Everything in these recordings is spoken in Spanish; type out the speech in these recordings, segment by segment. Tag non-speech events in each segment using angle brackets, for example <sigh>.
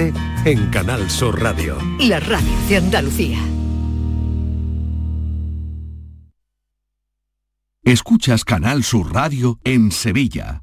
En Canal Sur Radio. La radio de Andalucía. Escuchas Canal Sur Radio en Sevilla.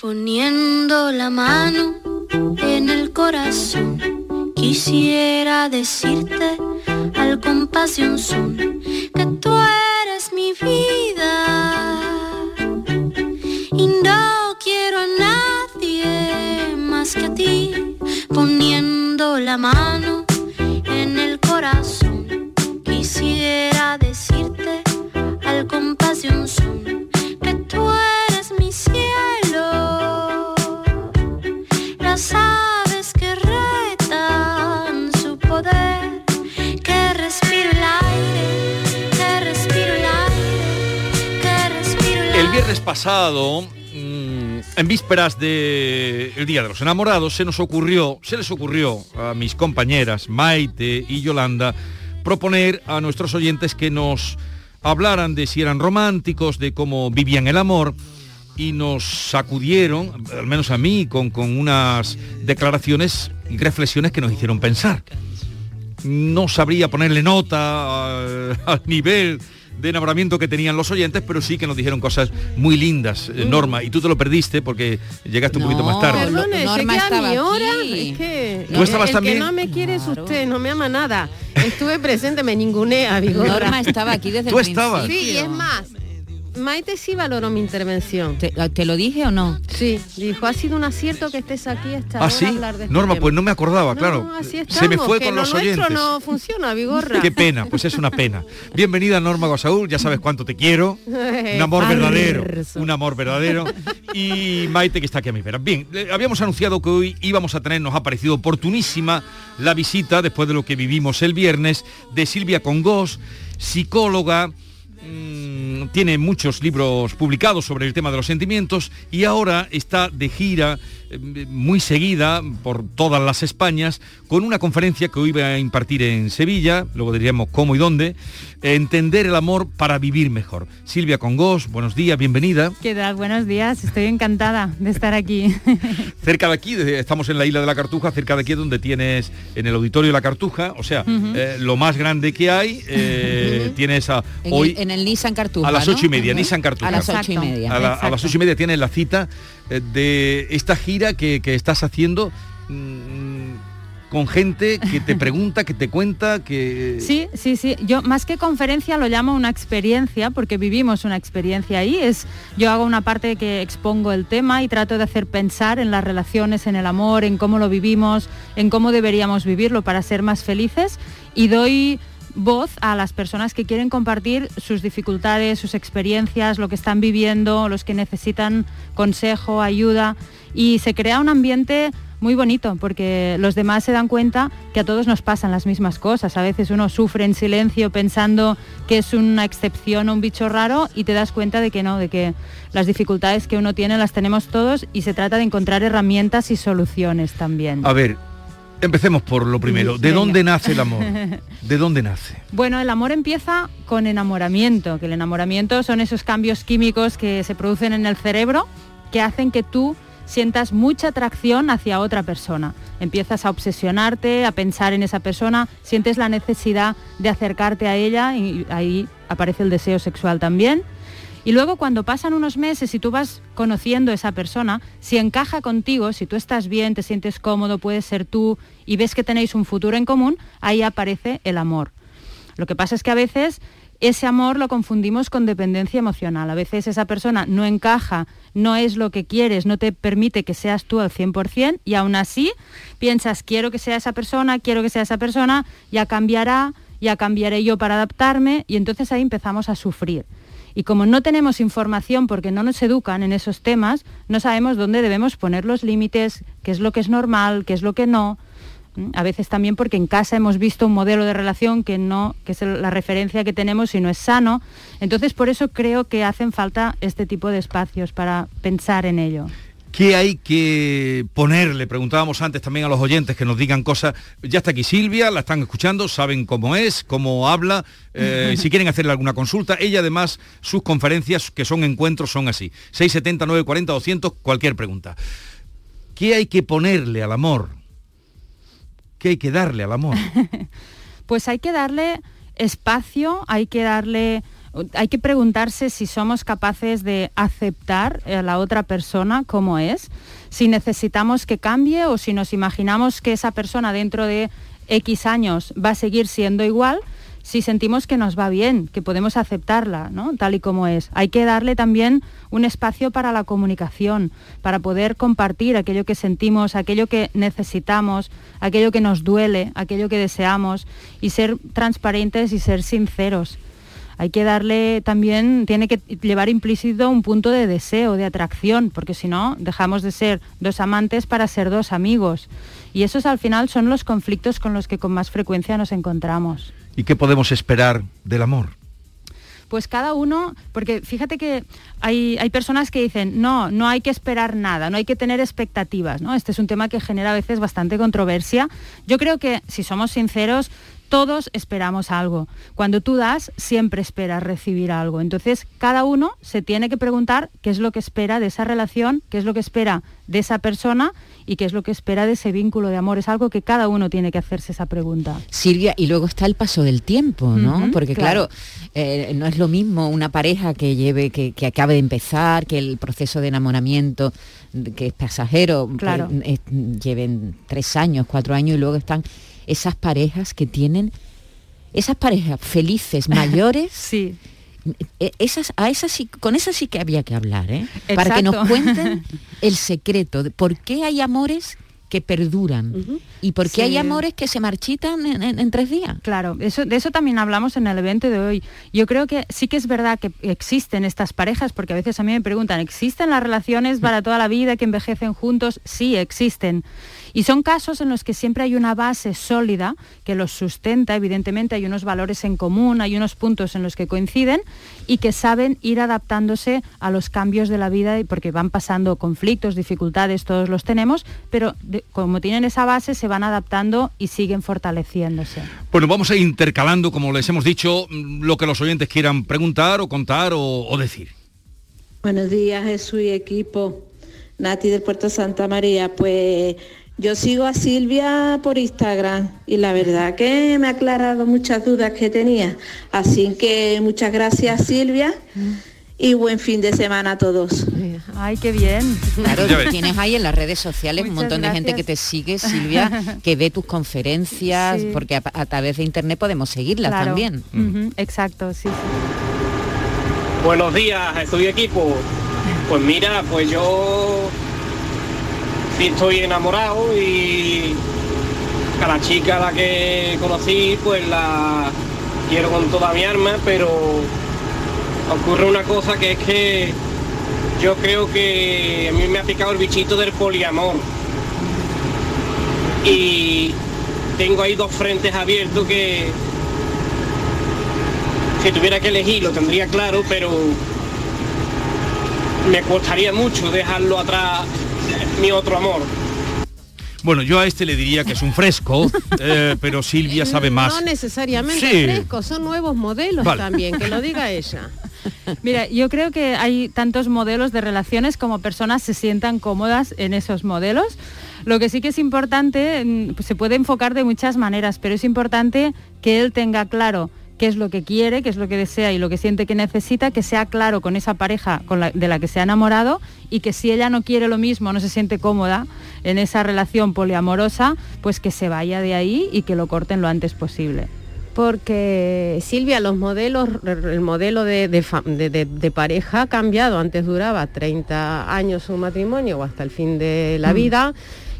Poniendo la mano en el corazón, quisiera decirte al compás de que tú eres mi vida y no quiero a nadie más que a ti. Poniendo la mano en el corazón, quisiera decirte al compás de pasado, mm, en vísperas del Día de los Enamorados, se nos ocurrió, se les ocurrió a mis compañeras Maite y Yolanda proponer a nuestros oyentes que nos hablaran de si eran románticos, de cómo vivían el amor y nos sacudieron, al menos a mí, con, con unas declaraciones y reflexiones que nos hicieron pensar. No sabría ponerle nota al, <laughs> al nivel de enamoramiento que tenían los oyentes, pero sí que nos dijeron cosas muy lindas, eh, Norma, y tú te lo perdiste porque llegaste un poquito más tarde. Perdone, Norma estaba mi hora. aquí. Es que ¿Tú estabas el también? que no me quiere es usted, no me ama nada. Estuve presente, me ningunea. Norma estaba aquí desde ¿Tú el estabas? principio. Sí, y es más, Maite sí valoró mi intervención. ¿Te, te lo dije o no? Sí, dijo, ha sido un acierto que estés aquí esta ¿Ah, hora sí? a hablar de este Norma, tema". pues no me acordaba, No, claro. así Se me fue que con lo los nuestro oyentes. no funciona, Vigorra. Qué pena, pues es una pena. <laughs> Bienvenida Norma Guasaúl, ya sabes cuánto te quiero. Un amor verdadero, un amor verdadero. Y Maite que está aquí a mi vera. Bien, eh, habíamos anunciado que hoy íbamos a tener, nos ha parecido oportunísima la visita, después de lo que vivimos el viernes, de Silvia Congós, psicóloga, mm, tiene muchos libros publicados sobre el tema de los sentimientos y ahora está de gira muy seguida por todas las Españas con una conferencia que hoy va a impartir en Sevilla, luego diríamos cómo y dónde, entender el amor para vivir mejor. Silvia Congós, buenos días, bienvenida. ¿Qué tal? Buenos días, estoy encantada de estar aquí. <laughs> Cerca de aquí, estamos en la isla de la Cartuja, cerca de aquí es donde tienes en el auditorio de la Cartuja, o sea, eh, lo más grande que hay, eh, tienes a, En, hoy el, en el Nissan Cartuja, a las ¿no? ocho y media. Nissan Cartuja. A las ocho y media. a, la- a Exacto. las ocho y media tienes la cita de esta gira que, que estás haciendo mm, con gente que te <laughs> pregunta, que te cuenta, que... Sí, sí, sí. Yo más que conferencia lo llamo una experiencia porque vivimos una experiencia ahí. Es, yo hago una parte que expongo el tema y trato de hacer pensar en las relaciones, en el amor, en cómo lo vivimos, en cómo deberíamos vivirlo para ser más felices y doy voz a las personas que quieren compartir sus dificultades, sus experiencias, lo que están viviendo, los que necesitan consejo, ayuda y se crea un ambiente muy bonito porque los demás se dan cuenta que a todos nos pasan las mismas cosas. A veces uno sufre en silencio pensando que es una excepción o un bicho raro y te das cuenta de que no, de que las dificultades que uno tiene las tenemos todos y se trata de encontrar herramientas y soluciones también. A ver, empecemos por lo primero. ¿De dónde nace el amor? <laughs> ¿De dónde nace? Bueno, el amor empieza con enamoramiento, que el enamoramiento son esos cambios químicos que se producen en el cerebro que hacen que tú sientas mucha atracción hacia otra persona. Empiezas a obsesionarte, a pensar en esa persona, sientes la necesidad de acercarte a ella y ahí aparece el deseo sexual también. Y luego cuando pasan unos meses y tú vas conociendo a esa persona, si encaja contigo, si tú estás bien, te sientes cómodo, puedes ser tú y ves que tenéis un futuro en común, ahí aparece el amor. Lo que pasa es que a veces ese amor lo confundimos con dependencia emocional. A veces esa persona no encaja, no es lo que quieres, no te permite que seas tú al 100% y aún así piensas, quiero que sea esa persona, quiero que sea esa persona, ya cambiará, ya cambiaré yo para adaptarme y entonces ahí empezamos a sufrir. Y como no tenemos información porque no nos educan en esos temas, no sabemos dónde debemos poner los límites, qué es lo que es normal, qué es lo que no. ¿Mm? A veces también porque en casa hemos visto un modelo de relación que no, que es la referencia que tenemos y no es sano. Entonces por eso creo que hacen falta este tipo de espacios para pensar en ello. ¿Qué hay que ponerle? Preguntábamos antes también a los oyentes que nos digan cosas. Ya está aquí Silvia, la están escuchando, saben cómo es, cómo habla, eh, <laughs> si quieren hacerle alguna consulta. Ella además, sus conferencias, que son encuentros, son así. 670, 940, 200, cualquier pregunta. ¿Qué hay que ponerle al amor? ¿Qué hay que darle al amor? <laughs> Pues hay que darle espacio, hay que darle hay que preguntarse si somos capaces de aceptar a la otra persona como es, si necesitamos que cambie o si nos imaginamos que esa persona dentro de X años va a seguir siendo igual, si sentimos que nos va bien, que podemos aceptarla, ¿no? Tal y como es. Hay que darle también un espacio para la comunicación, para poder compartir aquello que sentimos, aquello que necesitamos, aquello que nos duele, aquello que deseamos y ser transparentes y ser sinceros. Hay que darle también, tiene que llevar implícito un punto de deseo, de atracción, porque si no, dejamos de ser dos amantes para ser dos amigos. Y esos al final son los conflictos con los que con más frecuencia nos encontramos. ¿Y qué podemos esperar del amor? Pues cada uno, porque fíjate que hay, hay, personas que dicen, no, no hay que esperar nada, no hay que tener expectativas, ¿no? Este es un tema que genera a veces bastante controversia. Yo creo que, si somos sinceros, todos esperamos algo. Cuando tú das, siempre esperas recibir algo. Entonces, cada uno se tiene que preguntar qué es lo que espera de esa relación, qué es lo que espera de esa persona y qué es lo que espera de ese vínculo de amor. Es algo que cada uno tiene que hacerse esa pregunta. Silvia, y luego está el paso del tiempo, ¿no? Porque claro, claro. eh, no es lo mismo una pareja que lleve, que, que acabe de empezar, que el proceso de enamoramiento, que es pasajero, Claro. pues, eh, lleven tres años, cuatro años y luego están esas parejas que tienen, esas parejas felices <laughs> mayores. sí. Esas, a esas sí, con esas sí que había que hablar, ¿eh? Para que nos cuenten <laughs> el secreto de por qué hay amores que perduran y por qué Sí. hay amores que se marchitan en, en- en tres días. Claro, eso, de eso también hablamos en el evento de hoy. Yo creo que sí que es verdad que existen estas parejas, porque a veces a mí me preguntan, ¿existen las relaciones <laughs> para toda la vida que envejecen juntos? Sí, existen. Y son casos en los que siempre hay una base sólida que los sustenta, evidentemente hay unos valores en común, hay unos puntos en los que coinciden y que saben ir adaptándose a los cambios de la vida, y porque van pasando conflictos, dificultades, todos los tenemos, pero de- como tienen esa base se van adaptando y siguen fortaleciéndose. Bueno, vamos a ir intercalando, como les hemos dicho, lo que los oyentes quieran preguntar o contar o, o decir. Buenos días, Jesús y equipo. Nati del Puerto Santa María. Pues yo sigo a Silvia por Instagram y la verdad que me ha aclarado muchas dudas que tenía. Así que muchas gracias, Silvia. Y buen fin de semana a todos. Ay, qué bien. Claro, tienes ahí en las redes sociales un montón de gente que te sigue, Silvia, <laughs> que ve tus conferencias, Sí. porque a, a través de internet podemos seguirlas Claro. también. Ujú, Exacto, sí, sí. Buenos días, estoy equipo. Pues mira, pues yo estoy enamorado y a la chica a la que conocí, pues la quiero con toda mi alma, pero ocurre una cosa que es que yo creo que a mí me ha picado el bichito del poliamor. y tengo ahí dos frentes abiertos que si tuviera que elegir lo tendría claro, pero me costaría mucho dejarlo atrás mi otro amor. Bueno, yo a este le diría que es un fresco, <laughs> eh, pero Silvia sabe más. No necesariamente Sí. frescos, son nuevos modelos Vale. también, que lo diga <laughs> ella. Mira, yo creo que hay tantos modelos de relaciones como personas se sientan cómodas en esos modelos. Lo que sí que es importante, mm, pues se puede enfocar de muchas maneras, pero es importante que él tenga claro qué es lo que quiere, qué es lo que desea y lo que siente que necesita, que sea claro con esa pareja con la- de la que se ha enamorado y que si ella no quiere lo mismo, no se siente cómoda en esa relación poliamorosa, pues que se vaya de ahí y que lo corten lo antes posible. Porque Silvia, los modelos, el modelo de, de fa- de- de- de pareja ha cambiado. Antes duraba 30 años un matrimonio o hasta el fin de la Mm.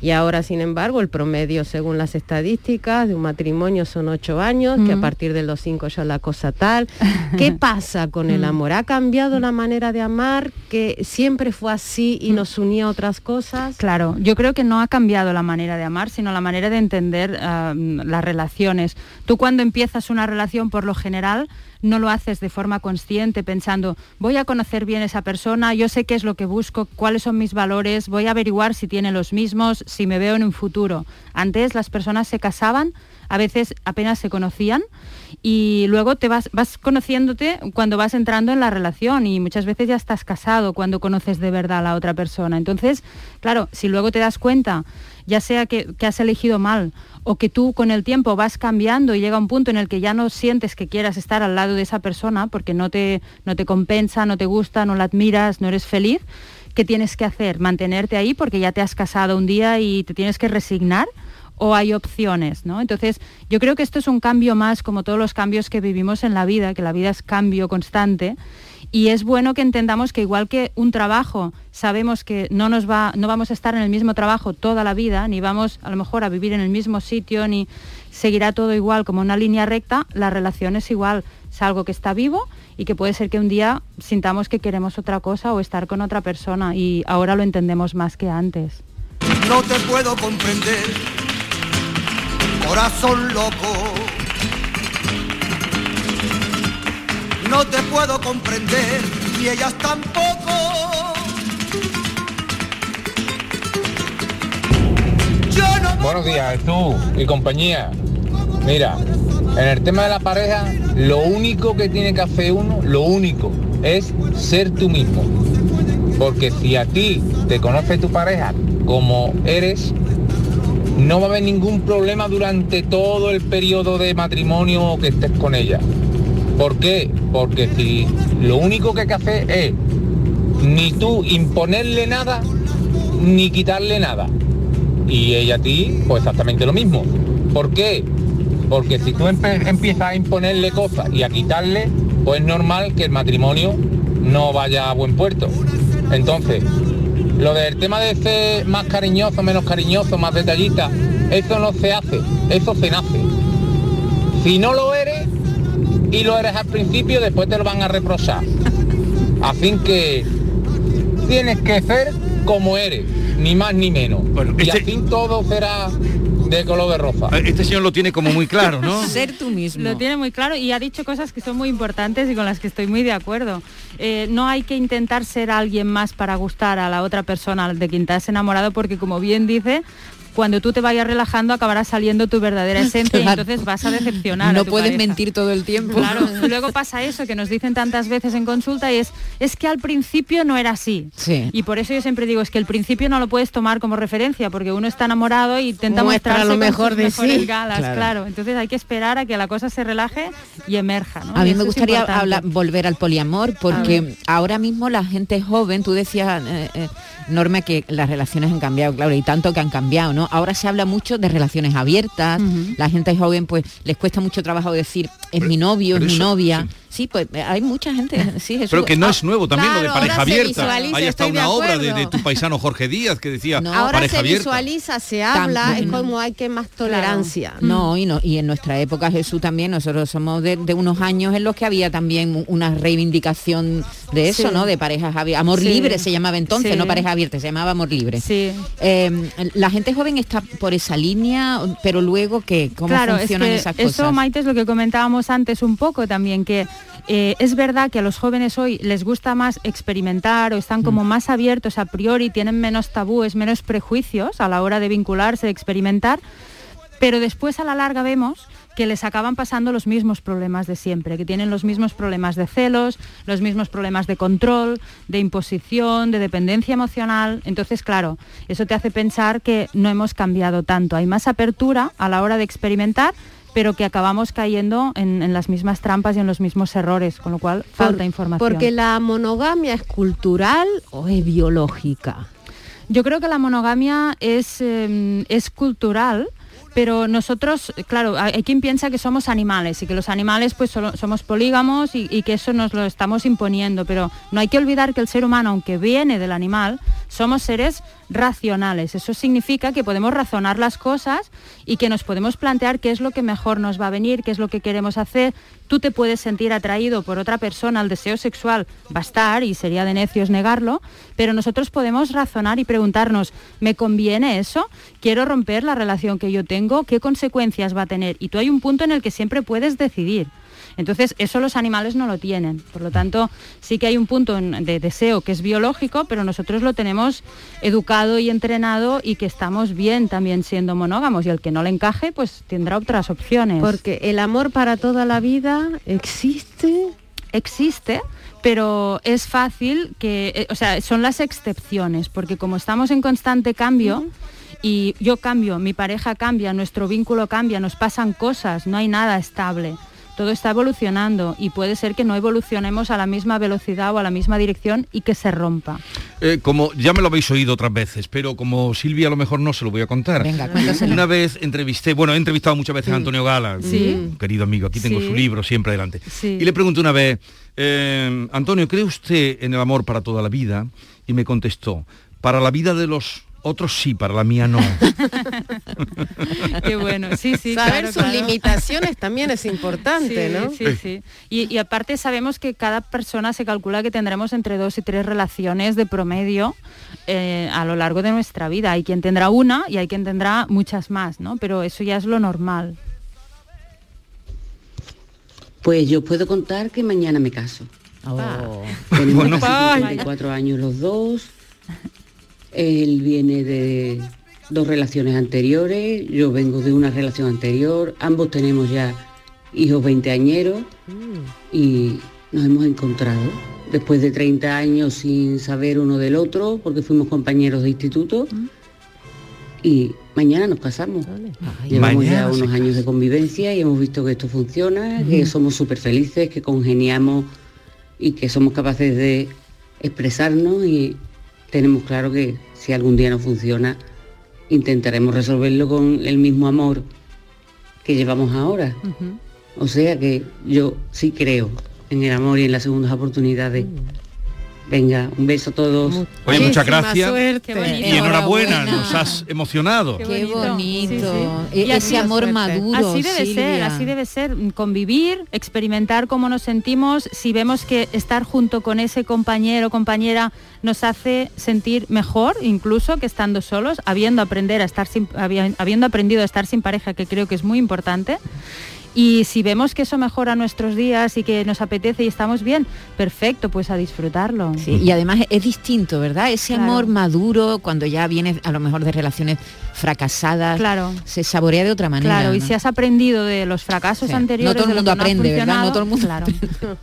Y ahora, sin embargo, el promedio, según las estadísticas, de un matrimonio son 8 años, que a Mm. partir de los 5 ya la cosa tal. ¿Qué <laughs> pasa con el Mm. amor? ¿Ha cambiado la manera de amar? ¿Que siempre fue así y nos unía a otras cosas? Claro, yo creo que no ha cambiado la manera de amar, sino la manera de entender ah, las relaciones. Tú cuando empiezas una relación, por lo general, no lo haces de forma consciente pensando, voy a conocer bien a esa persona, yo sé qué es lo que busco, cuáles son mis valores, voy a averiguar si tiene los mismos, si me veo en un futuro. Antes las personas se casaban, a veces apenas se conocían y luego te vas, vas conociéndote cuando vas entrando en la relación y muchas veces ya estás casado cuando conoces de verdad a la otra persona. Entonces, claro, si luego te das cuenta, ya sea que, has elegido mal o que tú con el tiempo vas cambiando y llega un punto en el que ya no sientes que quieras estar al lado de esa persona porque no te, no te compensa, no te gusta, no la admiras, no eres feliz, ¿qué tienes que hacer? ¿Mantenerte ahí porque ya te has casado un día y te tienes que resignar? o hay opciones, ¿no? Entonces, yo creo que esto es un cambio más como todos los cambios que vivimos en la vida, que la vida es cambio constante y es bueno que entendamos que igual que un trabajo, sabemos que no nos va no vamos a estar en el mismo trabajo toda la vida, ni vamos a lo mejor a vivir en el mismo sitio ni seguirá todo igual como una línea recta, la relación es igual, es algo que está vivo y que puede ser que un día sintamos que queremos otra cosa o estar con otra persona y ahora lo entendemos más que antes. No te puedo comprender, corazón loco. No te puedo comprender y ellas tampoco. Buenos días, tú y compañía. Mira, en el tema de la pareja, lo único que tiene que hacer uno, lo único, es ser tú mismo. Porque si a ti te conoce tu pareja como eres, no va a haber ningún problema durante todo el periodo de matrimonio que estés con ella. ¿Por qué? Porque si lo único que hay que hacer es ni tú imponerle nada, ni quitarle nada. Y ella a ti, pues exactamente lo mismo. ¿Por qué? Porque si tú empiezas a imponerle cosas y a quitarle, pues es normal que el matrimonio no vaya a buen puerto. Entonces, lo del tema de ser más cariñoso, menos cariñoso, más detallista, eso no se hace, eso se nace. Si no lo eres y lo eres al principio, después te lo van a reprochar. Así que tienes que ser como eres, ni más ni menos. y al fin todo será de color de rosa. Este señor lo tiene como muy claro, ¿no? <laughs> Ser tú mismo. Lo tiene muy claro y ha dicho cosas que son muy importantes y con las que estoy muy de acuerdo. Eh, no hay que intentar ser alguien más para gustar a la otra persona de quien te has enamorado porque como bien dice, cuando tú te vayas relajando acabará saliendo tu verdadera <laughs> esencia y entonces vas a decepcionar. a No tu puedes pareja. mentir todo el tiempo. Claro, <laughs> luego pasa eso que nos dicen tantas veces en consulta y es, es que al principio no era así. Sí. Y por eso yo siempre digo, es que el principio no lo puedes tomar como referencia, porque uno está enamorado y intenta Muestra mostrarse lo mejor de sí. galas, Claro. claro. Entonces hay que esperar a que la cosa se relaje y emerja. ¿no? A mí me gustaría hablar- volver al poliamor porque ahora mismo la gente joven, tú decías, eh, eh, Norma, que las relaciones han cambiado, claro, y tanto que han cambiado, ¿no? Ahora se habla mucho de relaciones abiertas, la gente joven pues les cuesta mucho trabajo decir, es mi novio, es mi eso- novia. sí. Sí, pues eh, hay mucha gente, <laughs> sí, Jesús. Pero que no Ah, es nuevo también lo de pareja ahora se abierta. Hay hasta una obra de, tu paisano Jorge Díaz que decía Ahora pareja se abierta. visualiza, se habla, También. es como hay que más tolerancia. No, y no, y en nuestra época Jesús también, nosotros somos de, de unos años en los que había también una reivindicación de eso, Sí. ¿no? De parejas abiertas. Amor Sí. libre se llamaba entonces, Sí. no pareja abierta, se llamaba amor libre. Sí. Eh, la gente joven está por esa línea, pero luego ¿qué? ¿Cómo claro, es funcionan que esas cosas? Eso, Maite, es lo que comentábamos antes un poco también, que eh, es verdad que a los jóvenes hoy les gusta más experimentar o están como Mm. más abiertos a priori, tienen menos tabúes, menos prejuicios a la hora de vincularse, de experimentar, pero después a la larga vemos que les acaban pasando los mismos problemas de siempre, que tienen los mismos problemas de celos, los mismos problemas de control, de imposición, de dependencia emocional. Entonces, claro, eso te hace pensar que no hemos cambiado tanto. Hay más apertura a la hora de experimentar, pero que acabamos cayendo en, en las mismas trampas y en los mismos errores, con lo cual falta información. Porque la monogamia es cultural o es biológica. Yo creo que la monogamia es, eh, es cultural, pero nosotros, claro, hay quien piensa que somos animales y que los animales pues somos polígamos y, y que eso nos lo estamos imponiendo, pero no hay que olvidar que el ser humano, aunque viene del animal, somos seres racionales. Eso significa que podemos razonar las cosas y que nos podemos plantear qué es lo que mejor nos va a venir, qué es lo que queremos hacer. Tú te puedes sentir atraído por otra persona, el deseo sexual va a estar y sería de necios negarlo, pero nosotros podemos razonar y preguntarnos, ¿me conviene eso? ¿Quiero romper la relación que yo tengo? ¿Qué consecuencias va a tener? Y tú hay un punto en el que siempre puedes decidir. Entonces, eso los animales no lo tienen. Por lo tanto, sí que hay un punto de deseo que es biológico, pero nosotros lo tenemos educado y entrenado y que estamos bien también siendo monógamos. Y el que no le encaje, pues tendrá otras opciones. Porque el amor para toda la vida existe. Existe, pero es fácil que, eh, o sea, son las excepciones, porque como estamos en constante cambio, y yo cambio, mi pareja cambia, nuestro vínculo cambia, nos pasan cosas, no hay nada estable. Todo está evolucionando y puede ser que no evolucionemos a la misma velocidad o a la misma dirección y que se rompa. Eh, como ya me lo habéis oído otras veces, pero como Silvia a lo mejor no se lo voy a contar. Venga. Una vez entrevisté, bueno, he entrevistado muchas veces a Antonio Gala, Sí. un querido amigo, aquí tengo Sí. su libro siempre adelante. Sí. Y le pregunté una vez, eh, Antonio, ¿cree usted en el amor para toda la vida? Y me contestó, para la vida de los otros sí, para la mía no. <laughs> Qué bueno, sí, sí. Saber claro, sus claro. limitaciones también es importante, Sí, ¿no? Sí, sí. Y, y aparte sabemos que cada persona se calcula que tendremos entre dos y tres relaciones de promedio eh, a lo largo de nuestra vida. Hay quien tendrá una y hay quien tendrá muchas más, ¿no? Pero eso ya es lo normal. Pues yo puedo contar que mañana me caso. Oh. Tenemos Bueno. casi 54 años los dos. Él viene de dos relaciones anteriores, yo vengo de una relación anterior, ambos tenemos ya hijos veinteañeros y nos hemos encontrado después de 30 años sin saber uno del otro, porque fuimos compañeros de instituto. Y mañana nos casamos. Llevamos ya unos años de convivencia y hemos visto que esto funciona, que somos súper felices, que congeniamos y que somos capaces de expresarnos y tenemos claro que si algún día no funciona, intentaremos resolverlo con el mismo amor que llevamos ahora. O sea que yo sí creo en el amor y en las segundas oportunidades. Venga, un beso a todos. Oye, muchas gracias. suerte. Y enhorabuena, Enhorabuena. nos has emocionado. Qué bonito. bonito. Sí, sí. E- Y Ese amor suerte. maduro. Así debe ser, así debe ser, convivir, experimentar cómo nos sentimos, si vemos que estar junto con ese compañero o compañera nos hace sentir mejor, incluso que estando solos, habiendo aprender a estar sin, habiendo aprendido a estar sin pareja, que creo que es muy importante. Y si vemos que eso mejora nuestros días y que nos apetece y estamos bien, perfecto, pues a disfrutarlo. Sí, y además es distinto, ¿verdad? Ese Claro. amor maduro, cuando ya viene a lo mejor de relaciones fracasadas, Claro. se saborea de otra manera. Claro, y si has aprendido de los fracasos Sí. anteriores, No todo el mundo no aprende, ¿verdad? No todo el mundo claro. <laughs>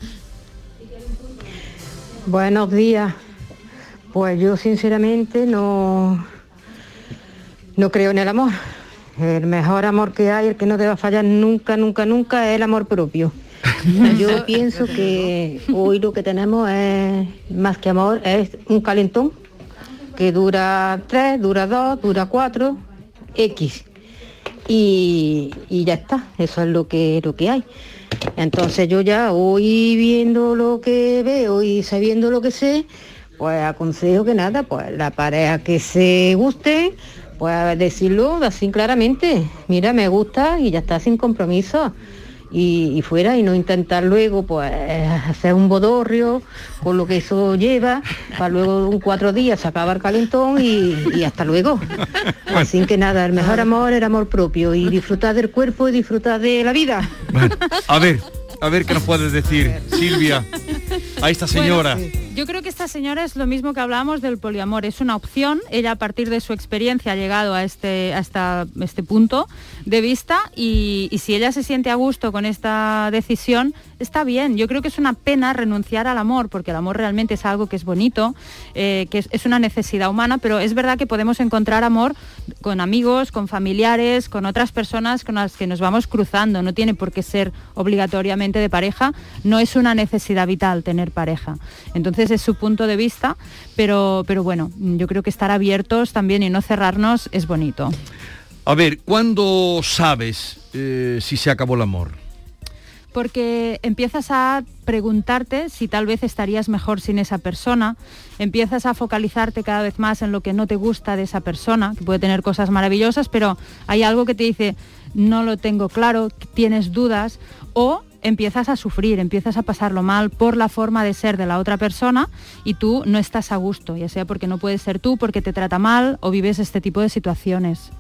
Buenos días. Pues yo sinceramente no, no creo en el amor. El mejor amor que hay, el que no te va a fallar nunca, nunca, nunca, es el amor propio. <laughs> Yo pienso que hoy lo que tenemos es más que amor, es un calentón que dura tres, dura dos, dura cuatro, X. Y, y ya está, eso es lo que, lo que hay. Entonces yo ya hoy viendo lo que veo y sabiendo lo que sé, pues aconsejo que nada, pues la pareja que se guste, pues decirlo así claramente, mira, me gusta y ya está sin compromiso. Y, y fuera y no intentar luego pues hacer un bodorrio con lo que eso lleva para luego un cuatro días se acaba el calentón y, y hasta luego así que nada el mejor amor el amor propio y disfrutar del cuerpo y disfrutar de la vida A ver, a ver qué nos puedes decir, Silvia, a esta señora. Yo creo que esta señora es lo mismo que hablábamos del poliamor, es una opción, ella a partir de su experiencia ha llegado a este, a esta- este punto de vista y si ella se siente a gusto con esta decisión, está bien. Yo creo que es una pena renunciar al amor, porque el amor realmente es algo que es bonito, eh, que es, una necesidad humana, pero es verdad que podemos encontrar amor con amigos, con familiares, con otras personas con las que nos vamos cruzando, no tiene por qué ser obligatoriamente de pareja, no es una necesidad vital tener pareja. Entonces es su punto de vista, pero, pero bueno, yo creo que estar abiertos también y no cerrarnos es bonito. A ver, ¿cuándo sabes eh, si se acabó el amor? Porque empiezas a preguntarte si tal vez estarías mejor sin esa persona, empiezas a focalizarte cada vez más en lo que no te gusta de esa persona, que puede tener cosas maravillosas, pero hay algo que te dice, no lo tengo claro, tienes dudas, o empiezas a sufrir, empiezas a pasarlo mal por la forma de ser de la otra persona y tú no estás a gusto, ya sea porque no puedes ser tú, porque te trata mal o vives este tipo de situaciones.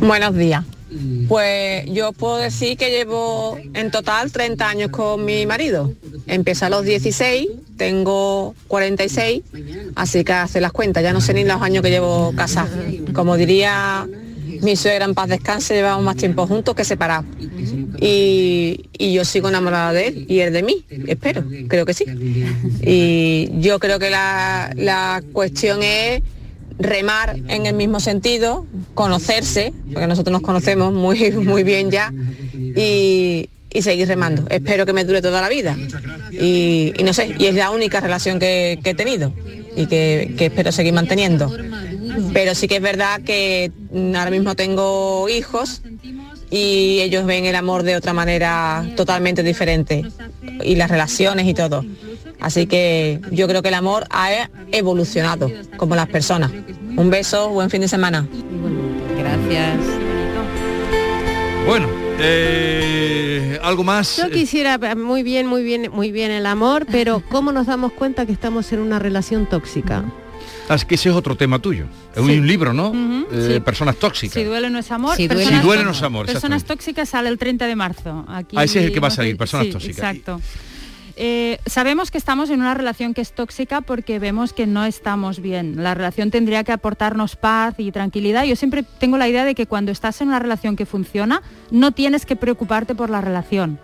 Buenos días. Pues yo puedo decir que llevo en total 30 años con mi marido. Empecé a los 16, tengo 46, así que hace las cuentas, ya no sé ni los años que llevo casada. Como diría mi suegra en paz descanse, llevamos más tiempo juntos que separados. Y, y yo sigo enamorada de él y él de mí, espero, creo que sí. Y yo creo que la, la cuestión es remar en el mismo sentido, conocerse, porque nosotros nos conocemos muy, <laughs> muy bien ya, y, y seguir remando. Espero que me dure toda la vida. Y, no sé, y es la única relación que, he tenido y que, espero seguir manteniendo. Pero sí que es verdad que ahora mismo tengo hijos y ellos ven el amor de otra manera totalmente diferente y las relaciones y todo. Así que yo creo que el amor ha evolucionado como las personas. Un beso, buen fin de semana. Gracias. Bueno, eh, algo más. Yo quisiera muy bien, muy bien, muy bien el amor, pero ¿cómo nos damos cuenta que estamos en una relación tóxica? Ah, Es que ese es otro tema tuyo. Es un libro, ¿no? Eh, sí. Personas tóxicas. Si duele no es amor. Si duele- personas- Si duele no es amor, Personas tóxicas sale el 30 de marzo. Aquí, Ah, ese es el que va a salir, personas sí, tóxicas. Exacto. Eh, sabemos que estamos en una relación que es tóxica porque vemos que no estamos bien. La relación tendría que aportarnos paz y tranquilidad. Yo siempre tengo la idea de que cuando estás en una relación que funciona, no tienes que preocuparte por la relación.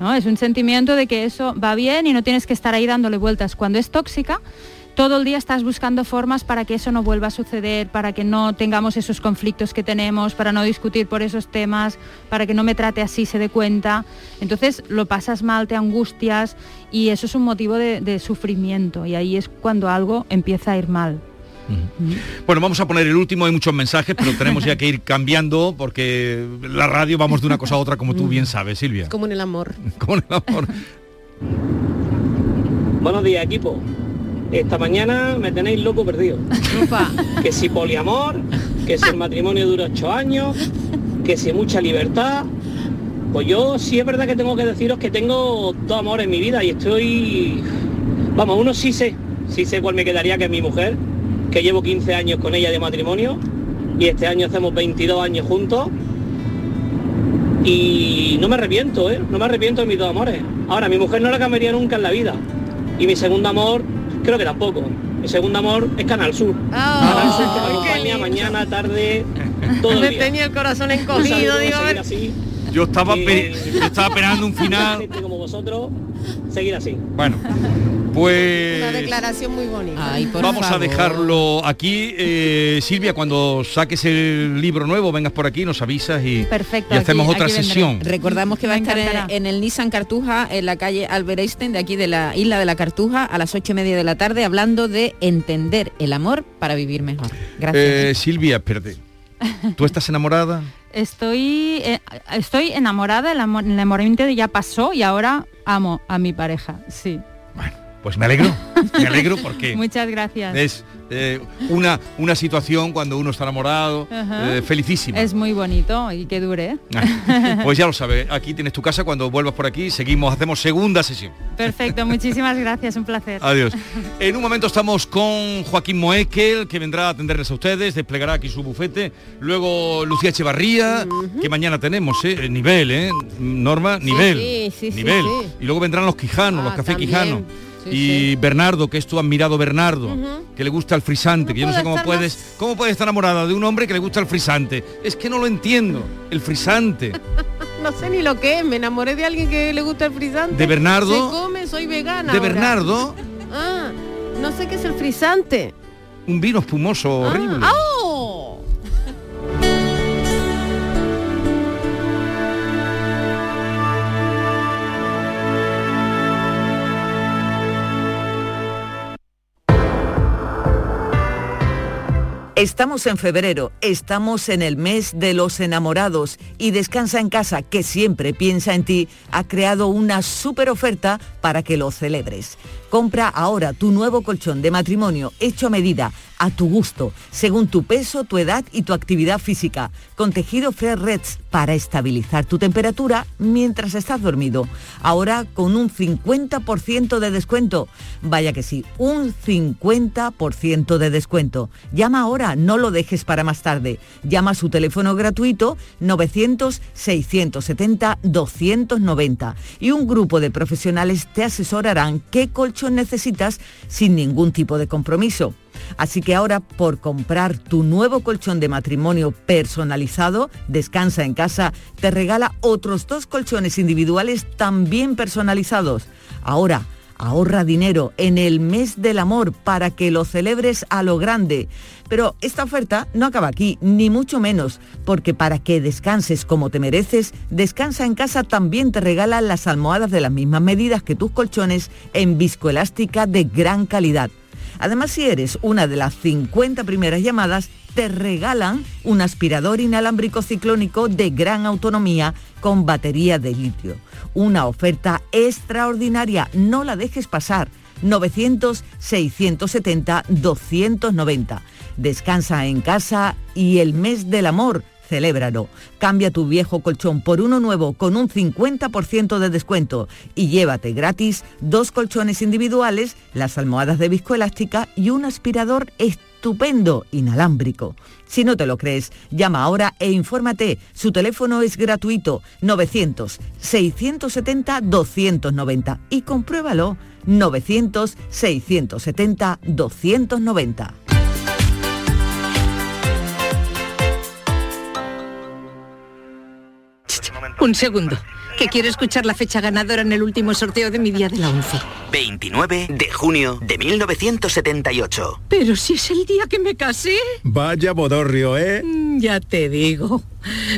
¿no? Es un sentimiento de que eso va bien y no tienes que estar ahí dándole vueltas. Cuando es tóxica, todo el día estás buscando formas para que eso no vuelva a suceder, para que no tengamos esos conflictos que tenemos, para no discutir por esos temas, para que no me trate así, se dé cuenta. Entonces lo pasas mal, te angustias y eso es un motivo de, de sufrimiento y ahí es cuando algo empieza a ir mal. Bueno, vamos a poner el último, hay muchos mensajes, pero tenemos ya que ir cambiando porque la radio vamos de una cosa a otra, como tú bien sabes, Silvia. Como en el amor. Como en el amor. Buenos días, equipo. Esta mañana me tenéis loco perdido. que si poliamor, que si el matrimonio dura ocho años, que si mucha libertad. Pues yo sí es verdad que tengo que deciros que tengo dos amores en mi vida y estoy... Vamos, uno sí sé, sí sé cuál me quedaría, que es mi mujer, que llevo 15 años con ella de matrimonio y este año hacemos 22 años juntos y no me arrepiento, ¿eh? No me arrepiento de mis dos amores. Ahora, mi mujer no la cambiaría nunca en la vida. Y mi segundo amor, creo que tampoco. Mi segundo amor es Canal Sur. Canal Sur que me acompaña mañana, tarde, <laughs> todo el día. tenía el corazón encogido, saludo, digo, a seguir ver. así. Yo estaba, yo estaba esperando un final. <laughs> Como vosotros, seguir así. Bueno, Una pues declaración muy bonita. vamos a dejarlo aquí. Eh, Silvia, cuando saques el libro nuevo, vengas por aquí, nos avisas y, Perfecto. y hacemos otra sesión. Recordamos que va a estar en el Nissan Cartuja, en la calle Albert Einstein, de aquí de la isla de la Cartuja, a las ocho y media de la tarde, hablando de entender el amor para vivir mejor. Gracias. Eh, Silvia, espérate. ¿Tú estás enamorada? Estoy, eh, estoy enamorada, el, amor, el enamoramiento ya pasó y ahora amo a mi pareja, sí. Pues me alegro, me alegro porque <laughs> Muchas gracias. es eh, una, una situación cuando uno está enamorado, eh, felicísima. Es muy bonito y que dure. Pues ya lo <laughs> sabes, aquí tienes tu casa, cuando vuelvas por aquí seguimos, hacemos segunda sesión. Perfecto, muchísimas gracias, un placer. Adiós. En un momento estamos con Joaquín Moekel, que vendrá a atenderles a ustedes, desplegará aquí su bufete. Luego Lucía Echevarría, que mañana tenemos, ¿eh? Nivel, ¿eh? Norma, nivel. sí, sí, sí, nivel. Y luego vendrán los Quijanos, los Ah, Café también. Sí, y Bernardo, que es tu admirado Bernardo, que le gusta el frisante, que yo no sé cómo puedes, cómo puedes estar enamorada de un hombre que le gusta el frisante. Es que no lo entiendo, el frisante. <laughs> No sé ni lo que es, me enamoré de alguien que le gusta el frisante. ¿De Bernardo? Se come, soy vegana. De ahora. Bernardo, Ah, no sé qué es el frisante. un vino espumoso horrible. Ah, ¡oh! Estamos en febrero, estamos en el mes de los enamorados y Descansa en casa, que siempre piensa en ti, ha creado una super oferta para que lo celebres. Compra ahora tu nuevo colchón de matrimonio hecho a medida, a tu gusto, según tu peso, tu edad y tu actividad física, con tejido Fresh Reds para estabilizar tu temperatura mientras estás dormido. Ahora con un 50% de descuento. Vaya que sí, un 50% de descuento. Llama ahora, no lo dejes para más tarde. Llama a su teléfono gratuito 900-670-290 y un grupo de profesionales te asesorarán qué colchón necesitas sin ningún tipo de compromiso. Así que ahora por comprar tu nuevo colchón de matrimonio personalizado, Descansa en casa, te regala otros dos colchones individuales también personalizados. Ahora, ahorra dinero en el mes del amor para que lo celebres a lo grande. Pero esta oferta no acaba aquí, ni mucho menos, porque para que descanses como te mereces, Descansa en casa también te regala las almohadas de las mismas medidas que tus colchones en viscoelástica de gran calidad. Además, si eres una de las 50 primeras llamadas, te regalan un aspirador inalámbrico ciclónico de gran autonomía con batería de litio. Una oferta extraordinaria, no la dejes pasar. 900-670-290. Descansa en casa y el mes del amor. Celébralo. Cambia tu viejo colchón por uno nuevo con un 50% de descuento y llévate gratis dos colchones individuales, las almohadas de viscoelástica y un aspirador estupendo inalámbrico. Si no te lo crees, llama ahora e infórmate. Su teléfono es gratuito 900-670-290 y compruébalo 900-670-290. Un segundo, que quiero escuchar la fecha ganadora en el último sorteo de mi día de la 11. 29 de junio de 1978. Pero si es el día que me casé. Vaya bodorrio, ¿eh? Mm, Ya te digo.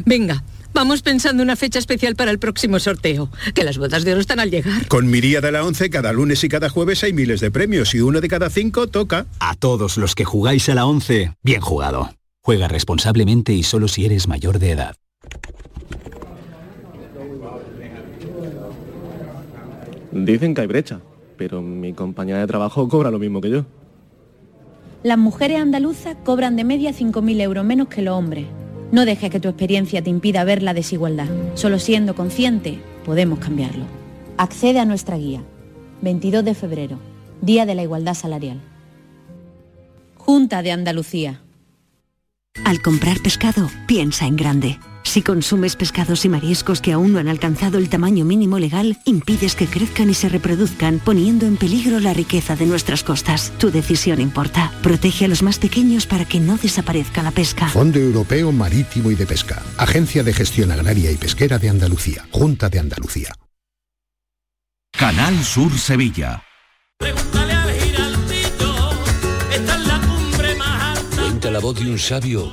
Venga, vamos pensando una fecha especial para el próximo sorteo, que las bodas de oro están al llegar. Con mi día de la 11, cada lunes y cada jueves hay miles de premios y uno de cada cinco toca. A todos los que jugáis a la 11, bien jugado. Juega responsablemente y solo si eres mayor de edad. Dicen que hay brecha, pero mi compañera de trabajo cobra lo mismo que yo. Las mujeres andaluzas cobran de media 5.000 euros menos que los hombres. No dejes que tu experiencia te impida ver la desigualdad. Solo siendo consciente podemos cambiarlo. Accede a nuestra guía. 22 de febrero, Día de la Igualdad Salarial. Junta de Andalucía. Al comprar pescado, piensa en grande. Si consumes pescados y mariscos que aún no han alcanzado el tamaño mínimo legal, impides que crezcan y se reproduzcan, poniendo en peligro la riqueza de nuestras costas. Tu decisión importa. Protege a los más pequeños para que no desaparezca la pesca. Fondo Europeo Marítimo y de Pesca. Agencia de Gestión Agraria y Pesquera de Andalucía. Junta de Andalucía. Canal Sur Sevilla. Cuenta la voz de un sabio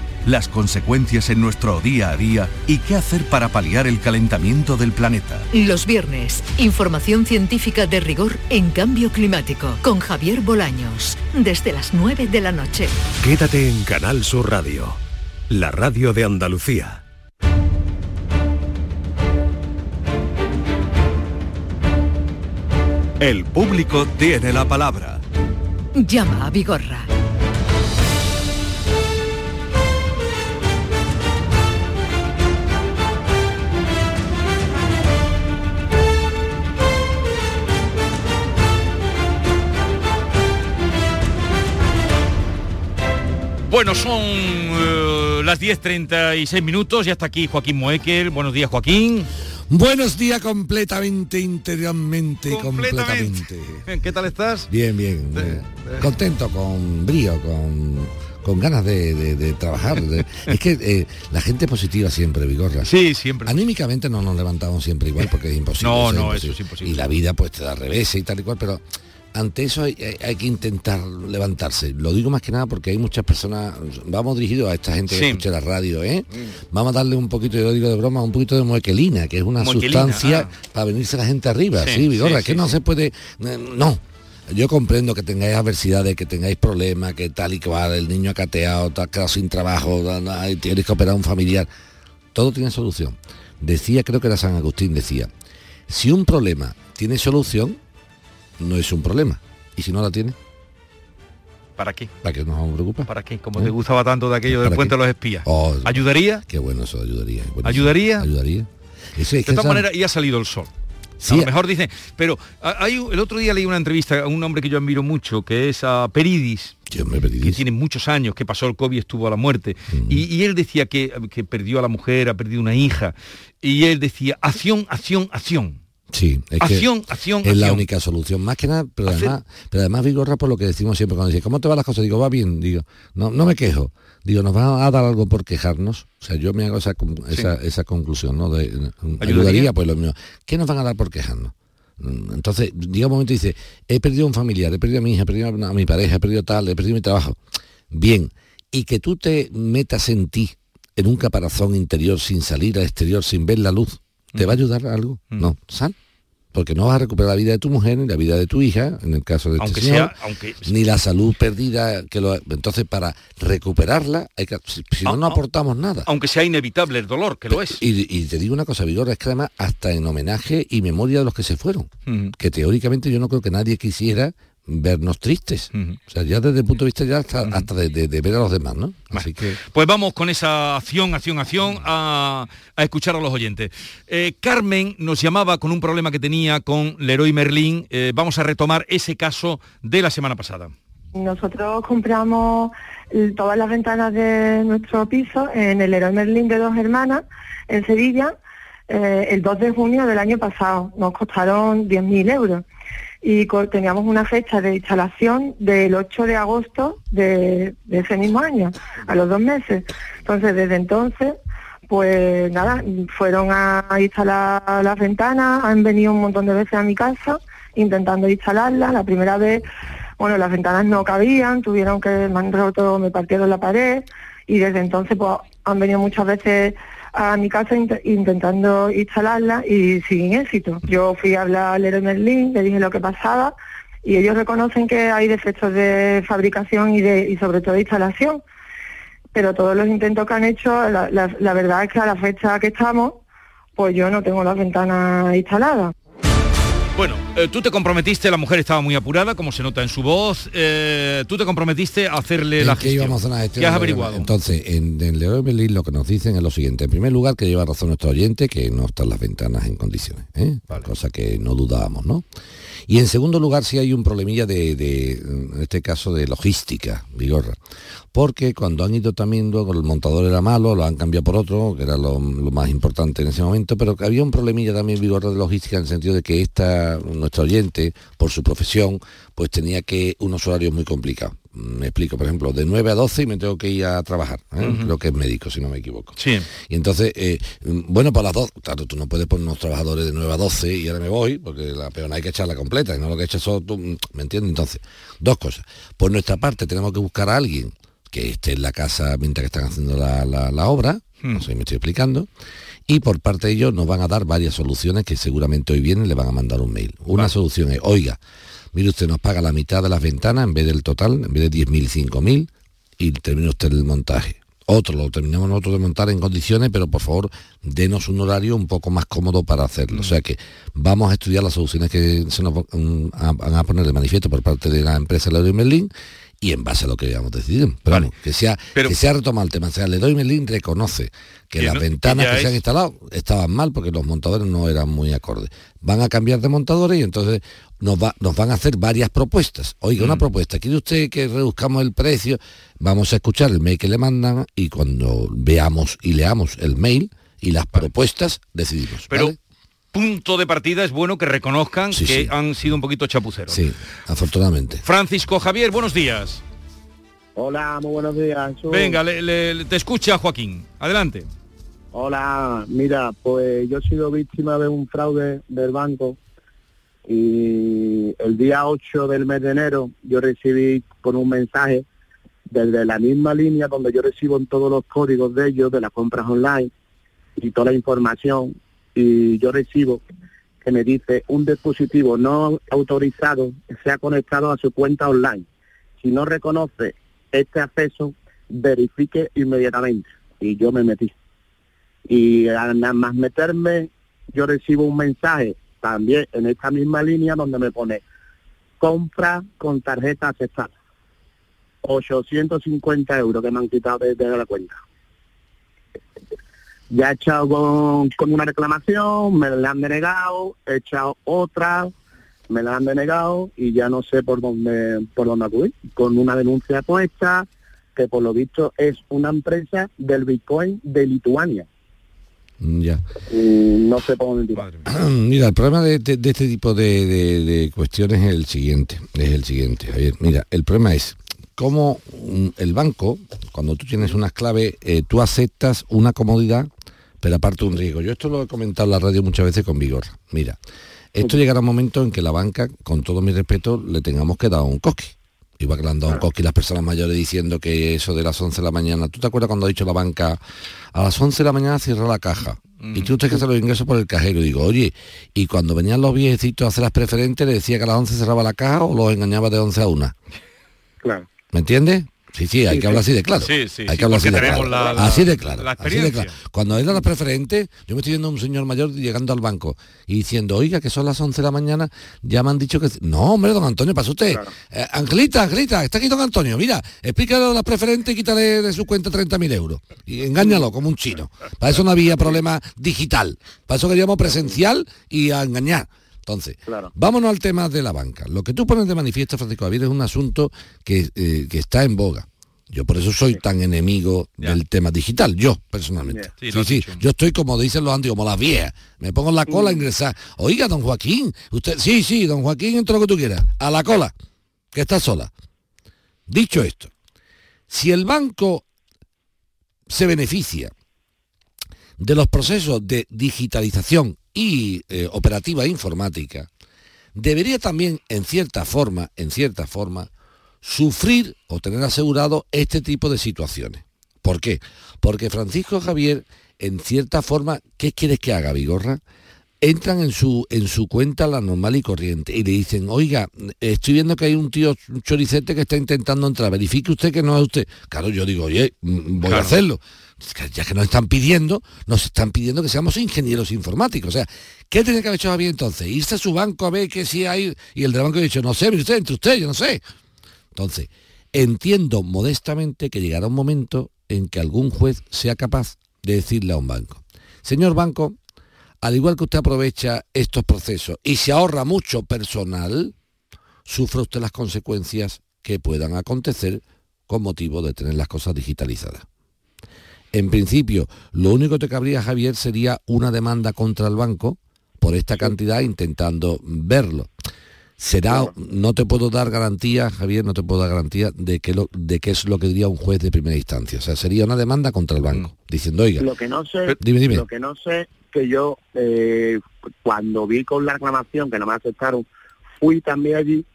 las consecuencias en nuestro día a día y qué hacer para paliar el calentamiento del planeta. Los viernes, información científica de rigor en cambio climático con Javier Bolaños, desde las 9 de la noche. Quédate en Canal Sur Radio, la radio de Andalucía. El público tiene la palabra. Llama a Vigorra. Bueno, son eh, las 10.36 minutos y hasta aquí Joaquín Moekel. Buenos días, Joaquín. Buenos días completamente, interiormente, Completamente. completamente. ¿Qué tal estás? Bien, bien. eh, contento, con brío, con, con ganas de, de- de trabajar. de- es que eh, la gente es positiva siempre, Vigorra. Sí, siempre. Anímicamente no nos levantamos siempre igual porque es imposible. No, no, eso es imposible. Y la vida pues te da revés y tal y cual, pero ante eso hay, hay- hay que intentar levantarse. Lo digo más que nada porque hay muchas personas, vamos dirigidos a esta gente que Sí. escucha la radio, ¿eh? Vamos a darle un poquito, yo digo de broma, un poquito de moequelina, que es una Moequelina, sustancia ah. para venirse la gente arriba. Sí, Sí, Vigorra, sí, es que no se puede... eh, No. Yo comprendo que tengáis adversidades, que tengáis problemas, que tal y cual, el niño ha cateado, te has quedado sin trabajo, tienes que operar a un familiar. Todo tiene solución. Decía, creo que era San Agustín, decía, si un problema tiene solución, no es un problema. Y si no la tiene, ¿Para qué? ¿para qué nos vamos a preocupar? ¿Para qué? Como ¿Eh? te gustaba tanto de aquello del ¿Para puente qué? de los espías. Oh, ¿Ayudaría? Qué bueno eso, ayudaría. ¿Ayudaría? Ayudaría. Eso es que De todas maneras, y ha salido el sol. Sí, a lo mejor dicen, pero hay, el otro día leí una entrevista a un hombre que yo admiro mucho, que es a Peridis, que tiene muchos años, que pasó el COVID, estuvo a la muerte, y, y él decía que, que perdió a la mujer, ha perdido una hija, y él decía, acción, acción, acción. Sí, es que Acción, acción, es la única solución. Más que nada, pero Hacer- además, pero además Vigorra por lo que decimos siempre cuando dice, ¿cómo te van las cosas? Digo, va bien, digo, no, no me quejo. Digo, nos van a dar algo por quejarnos. O sea, yo me hago esa, esa, esa conclusión, ¿no? De, eh, ayudaría, pues lo mío. ¿Qué nos van a dar por quejarnos? Entonces, llega un momento y dice, he perdido un familiar, he perdido a mi hija, he perdido a mi pareja, he perdido tal, he perdido mi trabajo. Bien, y que tú te metas en ti, en un caparazón interior, sin salir al exterior, sin ver la luz, ¿te va a ayudar a algo? No, sal. Porque no vas a recuperar la vida de tu mujer, ni la vida de tu hija, en el caso de este Aunque señor, sea, aunque ni la salud perdida. que lo, Entonces, para recuperarla, hay que, si, si no, no aportamos nada. aunque sea inevitable el dolor, que lo es. Y, y te digo una cosa, Vigorra, es que además hasta en homenaje y memoria de los que se fueron, que teóricamente yo no creo que nadie quisiera vernos tristes. O sea, ya desde el punto de vista ya hasta, hasta de, de- de ver a los demás, ¿no? Así que Pues vamos con esa acción, acción, acción a, a escuchar a los oyentes. Eh, Carmen nos llamaba con un problema que tenía con Leroy Merlin. Eh, vamos a retomar ese caso de la semana pasada. Nosotros compramos todas las ventanas de nuestro piso en el Leroy Merlin de dos hermanas en Sevilla. eh, el 2 de junio del año pasado. Nos costaron 10.000 euros. Y teníamos una fecha de instalación del 8 de agosto de, de ese mismo año, a los dos meses. Entonces, desde entonces, pues nada, fueron a instalar las ventanas, han venido un montón de veces a mi casa intentando instalarlas. La primera vez, bueno, las ventanas no cabían, tuvieron que, me han roto, me partieron la pared y desde entonces pues han venido muchas veces a mi casa int- intentando instalarla y sin éxito. Yo fui a hablar al Leroy Merlin, le dije lo que pasaba y ellos reconocen que hay defectos de fabricación y, de, y sobre todo de instalación pero todos los intentos que han hecho, la- la verdad es que a la fecha que estamos, pues yo no tengo las ventanas instaladas. Bueno, eh, tú te comprometiste, la mujer estaba muy apurada, como se nota en su voz. eh, tú te comprometiste a hacerle la ¿En qué gestión. íbamos a hacer una gestión? ¿Qué has averiguado? Entonces, en, en Leroy Merlin lo que nos dicen es lo siguiente. En primer lugar, que lleva razón nuestro oyente, que no están las ventanas en condiciones, ¿eh? cosa que no dudábamos, ¿no? Y en segundo lugar, si hay un problemilla de, de, en este caso, de logística, Vigorra. Porque cuando han ido también, luego el montador era malo, lo han cambiado por otro, que era lo, más importante en ese momento, pero había un problemilla también, Vigorra, de logística, en el sentido de que esta, nuestro oyente, por su profesión, pues tenía que unos horarios muy complicados. Me explico, por ejemplo, de 9 a 12 y me tengo que ir a trabajar. ¿eh? Ujú. Creo que es médico, si no me equivoco. Sí. Y entonces, eh, bueno, para las dos, claro, tú no puedes poner unos trabajadores de 9 a 12 y ahora me voy, porque la peona hay que echarla completa, y no lo que echas solo tú, mm, ¿me entiendes? Entonces, dos cosas. Por nuestra parte, tenemos que buscar a alguien que esté en la casa mientras que están haciendo la, la- la obra, no sé si me estoy explicando, y por parte de ellos nos van a dar varias soluciones que seguramente hoy vienen le van a mandar un mail. Una solución es, oiga, mire usted, nos paga la mitad de las ventanas en vez del total, en vez de 10.000, 5.000, y termina usted el montaje. Otro, lo terminamos nosotros de montar en condiciones, pero por favor, denos un horario un poco más cómodo para hacerlo. O sea que vamos a estudiar las soluciones que se nos mm, van a poner de manifiesto por parte de la empresa Leroy Merlin y en base a lo que hayamos decidido. Pero vamos, que sea, que sea retomado el tema. O sea, Leroy Merlin reconoce que, Que las no- ventanas que se han instalado estaban mal porque los montadores no eran muy acordes. Van a cambiar de montadores y entonces nos, va, nos van a hacer varias propuestas. Oiga, Mm. una propuesta, ¿quiere usted que reduzcamos el precio? Vamos a escuchar el mail que le mandan y cuando veamos y leamos el mail y las propuestas, decidimos. Pero ¿vale? Punto de partida es bueno que reconozcan Sí, que sí. han sido un poquito chapuceros. Sí, afortunadamente. Francisco Javier, buenos días. Hola, muy buenos días. Venga, le- le- le- te escucha Joaquín. Adelante. Hola, mira, pues yo he sido víctima de un fraude del banco y el día 8 del mes de enero yo recibí con un mensaje desde la misma línea donde yo recibo en todos los códigos de ellos, de las compras online y toda la información y yo recibo que me dice un dispositivo no autorizado se ha conectado a su cuenta online. Si no reconoce este acceso, verifique inmediatamente. Y yo me metí. Y al nada más meterme, yo recibo un mensaje también en esta misma línea donde me pone compra con tarjeta aceptada. 850 euros que me han quitado desde la cuenta. Ya he echado con, con una reclamación, me la han denegado, he echado otra, me la han denegado y ya no sé por dónde por dónde acudir. Con una denuncia puesta, que por lo visto es una empresa del Bitcoin de Lituania. Mm, Ya. Y no sé por dónde tirar. <clears throat> Mira, el problema de, de- de este tipo de, de- de cuestiones es el siguiente, es el siguiente, Javier. Mira, el problema es cómo mm, el banco, cuando tú tienes unas claves, eh, tú aceptas una comodidad, pero aparte un riesgo. Yo esto lo he comentado en la radio muchas veces con vigor. Mira, esto llegará un momento en que la banca, con todo mi respeto, le tengamos que dar un coqui. Igual que le han dado un coqui las personas mayores diciendo que eso de las 11 de la mañana. ¿Tú te acuerdas cuando ha dicho la banca, a las 11 de la mañana cierra la caja? Y tú tienes que hacer los ingresos por el cajero. Y digo, oye, y cuando venían los viejecitos a hacer las preferentes, le decía que a las 11 cerraba la caja o los engañaba de 11 a 1. Claro. ¿Me entiendes? Sí, sí, hay Sí, que hablar sí. así de claro. Sí, sí, hay sí, que hablar así de claro. la- la- así de claro. la así de claro. Cuando era la preferente, yo me estoy viendo a un señor mayor llegando al banco y diciendo, oiga, que son las 11 de la mañana, ya me han dicho que... No, hombre, don Antonio, pasa usted. Eh, Angelita, Angelita, está aquí don Antonio. Mira, explícale a la preferente y quítale de su cuenta 30.000 euros. Y engáñalo como un chino. Para eso no había problema digital. Para eso queríamos presencial y a engañar. Entonces, vámonos al tema de la banca. Lo que tú pones de manifiesto, Francisco Javier, es un asunto que, eh, que está en boga. Yo por eso soy tan enemigo del tema digital, yo personalmente. Sí, sí, yo estoy como dicen los antiguos, como las viejas. Me pongo en la cola a ingresar. Oiga, don Joaquín, usted, sí, sí, don Joaquín, entra lo que tú quieras, a la cola, que está sola. Dicho esto, si el banco se beneficia de los procesos de digitalización y eh, operativa informática, debería también, en cierta forma, en cierta forma, sufrir o tener asegurado este tipo de situaciones. ¿Por qué? Porque Francisco Javier, en cierta forma, ¿qué quieres que haga, Vigorra? Entran en su, en su cuenta la normal y corriente y le dicen, oiga, estoy viendo que hay un tío un choricete que está intentando entrar, verifique usted que no es usted. Claro, yo digo, oye, mm, voy a hacerlo. Ya que nos están pidiendo, nos están pidiendo que seamos ingenieros informáticos. O sea, ¿qué tiene que haber hecho Javier entonces? Irse a su banco a ver que si hay... Y el del banco ha dicho, no sé, usted, entre usted, yo no sé. Entonces, entiendo modestamente que llegará un momento en que algún juez sea capaz de decirle a un banco, señor banco, al igual que usted aprovecha estos procesos y se ahorra mucho personal, sufre usted las consecuencias que puedan acontecer con motivo de tener las cosas digitalizadas. En principio, lo único que cabría, Javier, sería una demanda contra el banco por esta cantidad intentando verlo. Será no te puedo dar garantía Javier no te puedo dar garantía de que lo de qué es lo que diría un juez de primera instancia. O sea sería una demanda contra el banco mm. diciendo oiga lo que no sé lo que no sé que yo eh, cuando vi con la reclamación que no me aceptaron fui también allí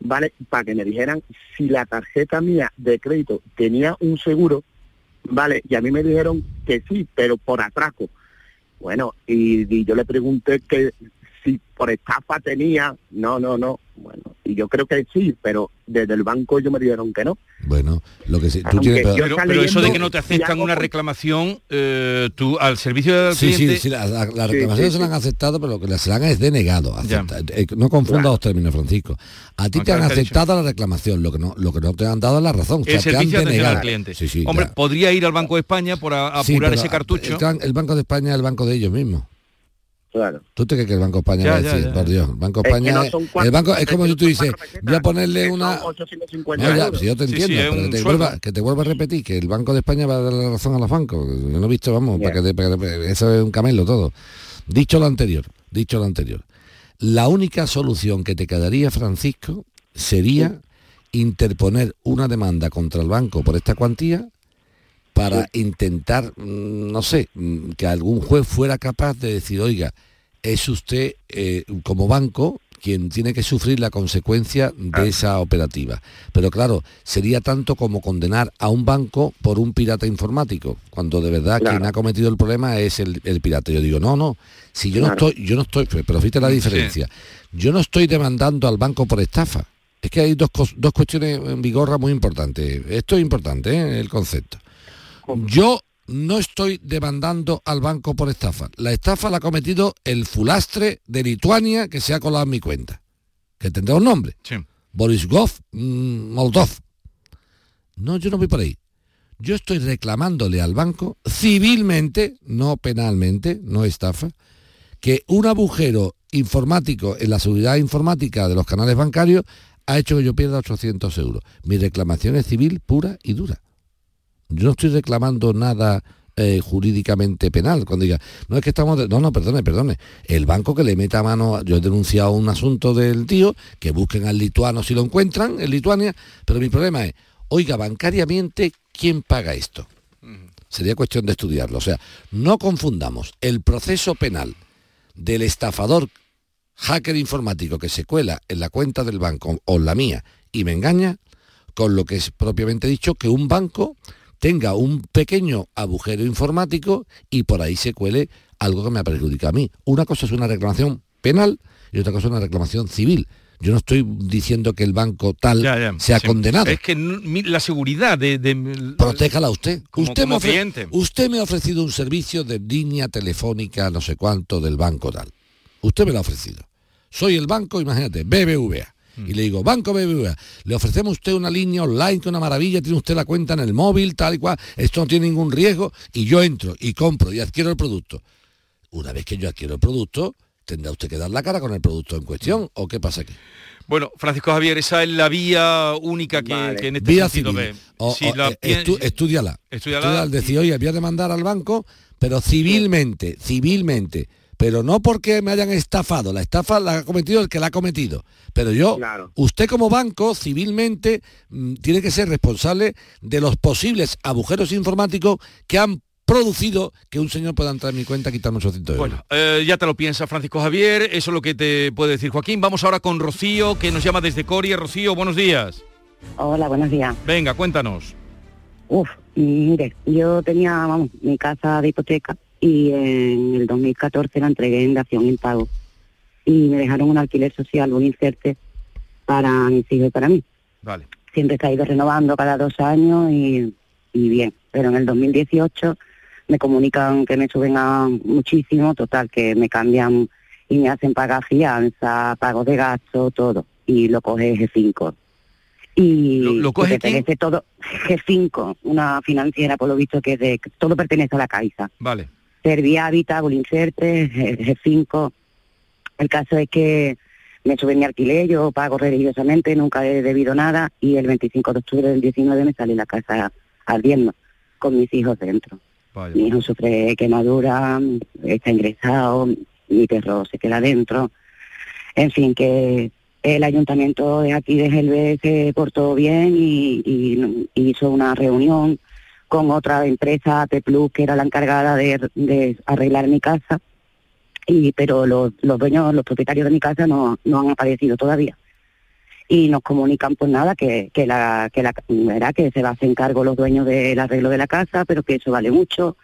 vale para que me dijeran si la tarjeta mía de crédito tenía un seguro vale y a mí me dijeron que sí pero por atraco bueno y yo le pregunté que si por estafa tenía, no, no, no. Bueno, y yo creo que sí, pero desde el banco ellos me dijeron que no. Bueno, lo que sí, tú tienes... Pero, eso de que no te aceptan una reclamación, eh, tú al servicio del sí, Sí, sí, la, reclamación se la han aceptado, pero lo que se la han es denegado. Eh, no confunda los términos, Francisco. A ti te han aceptado la reclamación, lo que no lo que no te han dado es la razón. El servicio de atención al cliente. Hombre, podría ir al Banco de España por apurar ese cartucho. el Banco de España es el banco de ellos mismos. ¿Tú te crees que el Banco España va a decir? Por Dios, Banco España es, el banco es como si tú dices, voy a ponerle una... No, si yo te entiendo, pero que te, vuelva, que te, vuelva, a repetir que el Banco de España va a dar la razón a los bancos. Yo no he visto, vamos, para que, eso es un camelo todo. Dicho lo anterior, dicho lo anterior, la única solución que te quedaría, Francisco, sería interponer una demanda contra el banco por esta cuantía para intentar, mm, no sé, mm, que algún juez fuera capaz de decir, oiga, es usted eh, como banco quien tiene que sufrir la consecuencia de esa operativa. Pero claro, sería tanto como condenar a un banco por un pirata informático, cuando de verdad quien ha cometido el problema es el, pirata. Yo digo, no, no, si yo no estoy, yo no estoy, pero fíjate la diferencia, yo no estoy demandando al banco por estafa. Es que hay dos, dos cuestiones en vigorra muy importantes. Esto es importante, ¿eh? el concepto. Yo no estoy demandando al banco por estafa. La estafa la ha cometido el fulastre de Lituania que se ha colado en mi cuenta. Que tendrá un nombre. Boris Goff mm, Moldov. No, yo no voy por ahí. Yo estoy reclamándole al banco civilmente, no penalmente, no estafa, que un agujero informático en la seguridad informática de los canales bancarios ha hecho que yo pierda 800 euros. Mi reclamación es civil pura y dura. Yo no estoy reclamando nada eh, jurídicamente penal. Cuando diga, no es que estamos... No, no, perdone, perdone. El banco que le meta mano... Yo he denunciado un asunto del tío, que busquen al lituano si lo encuentran, en Lituania, pero mi problema es, oiga, bancariamente, ¿quién paga esto? Sería cuestión de estudiarlo. O sea, no confundamos el proceso penal del estafador hacker informático que se cuela en la cuenta del banco o en la mía y me engaña con lo que es propiamente dicho que un banco tenga un pequeño agujero informático y por ahí se cuele algo que me perjudica a mí. Una cosa es una reclamación penal y otra cosa es una reclamación civil. Yo no estoy diciendo que el banco tal sea condenado. Es que la seguridad de... Protéjala usted. usted, me usted me ha ofrecido un servicio de línea telefónica, no sé cuánto, del banco tal. Usted me lo ha ofrecido. Soy el banco, imagínate, BBVA y le digo, Banco BBVA, le ofrecemos usted una línea online que una maravilla, tiene usted la cuenta en el móvil, tal y cual, esto no tiene ningún riesgo, y yo entro y compro y adquiero el producto. Una vez que yo adquiero el producto, tendrá usted que dar la cara con el producto en cuestión, ¿o qué pasa aquí? Bueno, Francisco Javier, esa es la vía única que, que en este Vía sentido civil. ve. O- Si o, la eh, estu- estudiala. Estudiala. Estudiala al decir, oye, voy a demandar al banco, pero civilmente, civilmente. Pero no porque me hayan estafado. La estafa la ha cometido el que la ha cometido. Pero yo, usted como banco, civilmente, mm, tiene que ser responsable de los posibles agujeros informáticos que han producido que un señor pueda entrar en mi cuenta y quitarme 800 euros. Bueno, eh, ya te lo piensa Francisco Javier, eso es lo que te puede decir Joaquín. Vamos ahora con Rocío, que nos llama desde Coria. Rocío, buenos días. Hola, buenos días. Venga, cuéntanos. Uf, mire, yo tenía vamos, mi casa de hipoteca y en el 2014 la entregué en dación impago y me dejaron un alquiler social, un inserte para mis hijos y para mí. Vale. Siempre he ido renovando cada dos años y, y bien, pero en el 2018 me comunican que me suben a muchísimo, total, que me cambian y me hacen pagar fianza, pago de gasto, todo, y lo coge G5. Y ¿Lo- lo coge que pertenece todo G5, una financiera por lo visto que de, todo pertenece a la Caixa. Vale. Servia Habitat, Inserte, G- G5. El caso es que me suben mi alquiler, yo pago religiosamente, nunca he debido nada y el 25 de octubre del 19 me salí la casa ardiendo con mis hijos dentro. Mi hijo sufre quemadura, está ingresado, mi perro se queda dentro. En fin, que el ayuntamiento de aquí de Gelbe se portó bien y, y- y hizo una reunión con otra empresa, AP Plus, que era la encargada de, arreglar mi casa. Y, pero los, los dueños, los propietarios de mi casa no, no han aparecido todavía. Y nos comunican pues nada, que, que la, que la verá que se va a hacer cargo los dueños del arreglo de la casa, pero que eso vale mucho,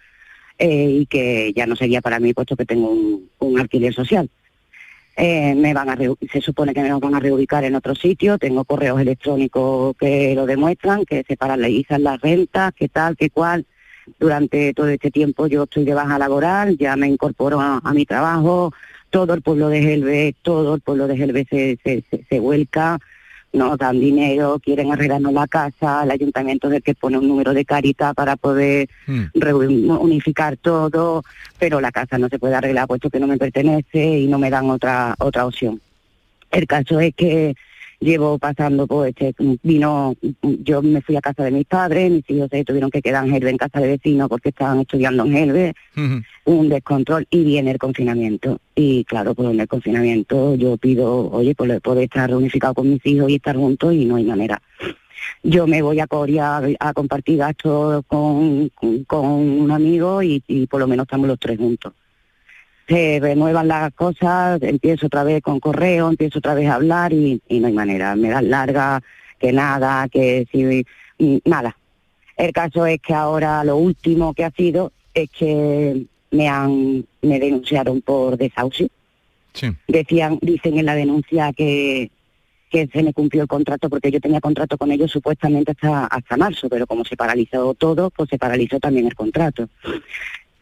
eh, y que ya no sería para mí puesto que tengo un alquiler social. Eh, me van a se supone que me van a reubicar en otro sitio, tengo correos electrónicos que lo demuestran, que se paralizan las rentas, que tal, que cual. Durante todo este tiempo yo estoy de baja laboral, ya me incorporo a, a mi trabajo, todo el pueblo de Gelbe, todo el pueblo de Gelbe se, se, se, se vuelca, nos dan dinero, quieren arreglarnos la casa, el ayuntamiento es el que pone un número de carita para poder reu- unificar todo, pero la casa no se puede arreglar puesto que no me pertenece y no me dan otra otra opción. El caso es que llevo pasando pues este vino yo me fui a casa de mis padres, mis hijos se tuvieron que quedar en Gelbe en casa de vecinos porque estaban estudiando en Gelbe, un descontrol y viene el confinamiento. Y claro, pues en el confinamiento yo pido, oye, pues poder estar reunificado con mis hijos y estar juntos y no hay manera. Yo me voy a Coria a, a compartir gastos con, con, con un amigo y, y por lo menos estamos los tres juntos. Se renuevan las cosas, empiezo otra vez con correo, empiezo otra vez a hablar y, y no hay manera. Me dan larga, que nada, que si, mm, nada. El caso es que ahora lo último que ha sido es que me han, me denunciaron por desahucio. Decían, dicen en la denuncia que, que se me cumplió el contrato porque yo tenía contrato con ellos supuestamente hasta, hasta marzo, pero como se paralizó todo, pues se paralizó también el contrato.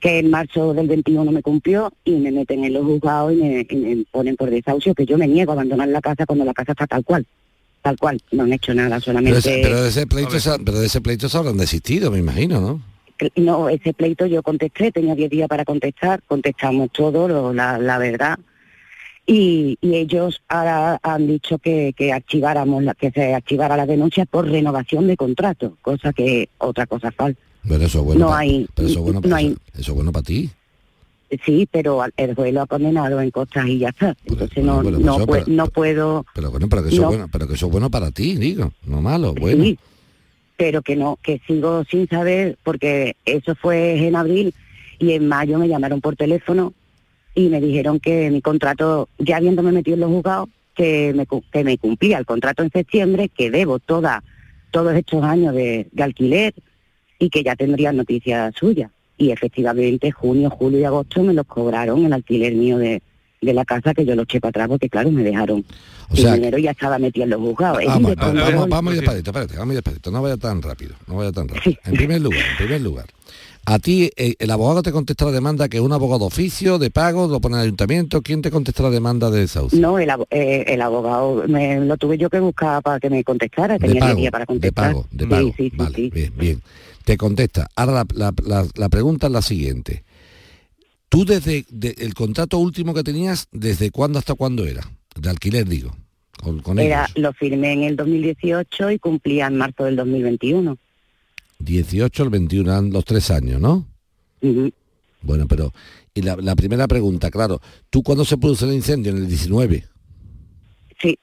Que en marzo del 21 me cumplió y me meten en los juzgados y me, y me ponen por desahucio, que yo me niego a abandonar la casa cuando la casa está tal cual. Tal cual, no han hecho nada, Pero, solamente... pero de ese pleito, se- pero de ese pleito se habrán desistido, me imagino, ¿no? No, ese pleito yo contesté, tenía 10 días para contestar, contestamos todo, lo- la, la verdad. Y, y ellos ahora han dicho que, que archiváramos, la, que se archivara la denuncia por renovación de contrato, cosa que otra cosa falta. Pero eso es bueno. No pa- hay- pero eso es bueno, no hay- eso, eso es bueno para ti. Sí, pero el juez lo ha condenado en costas y ya está. Entonces no, bueno, no, puedo, Pero bueno, pero que eso No. es bueno, pero que eso es bueno para ti, digo, no malo, bueno. Sí, pero que no, que sigo sin saber, porque eso fue en abril y en mayo me llamaron por teléfono y me dijeron que mi contrato, ya habiéndome metido en los juzgados, que me, que me cumplía el contrato en septiembre, que debo toda, todos estos años de, de alquiler y que ya tendría noticias suyas. Y efectivamente junio, julio y agosto me los cobraron el alquiler mío de, de la casa que yo lo eché para atrás porque claro me dejaron O sea, el dinero ya estaba metido en los juzgados. Un Vamos, vamos, vamos a ir despacito, espérate, vamos despacito, no vaya tan rápido, no vaya tan rápido. En primer lugar, en primer lugar, a ti eh, el abogado te contesta la demanda que es un abogado de oficio, de pago, lo pone el ayuntamiento, ¿quién te contesta la demanda de desahucio? No, el, eh, el abogado me, lo tuve yo que buscar para que me contestara, De tenía diez pago, días para de contestar. pago, de pago. sí, sí, vale, sí. bien, bien. Te contesta. Ahora la, la- la- la pregunta es la siguiente. Tú desde de- el contrato último que tenías, ¿desde cuándo hasta cuándo era? De alquiler, digo. con, con Era, ellos. lo firmé en el 2018 y cumplía en marzo del 2021. 18 el 21, eran los tres años, ¿no? Bueno, pero... Y la, la primera pregunta, claro, ¿tú cuándo se produce el incendio? En el 19. Sí.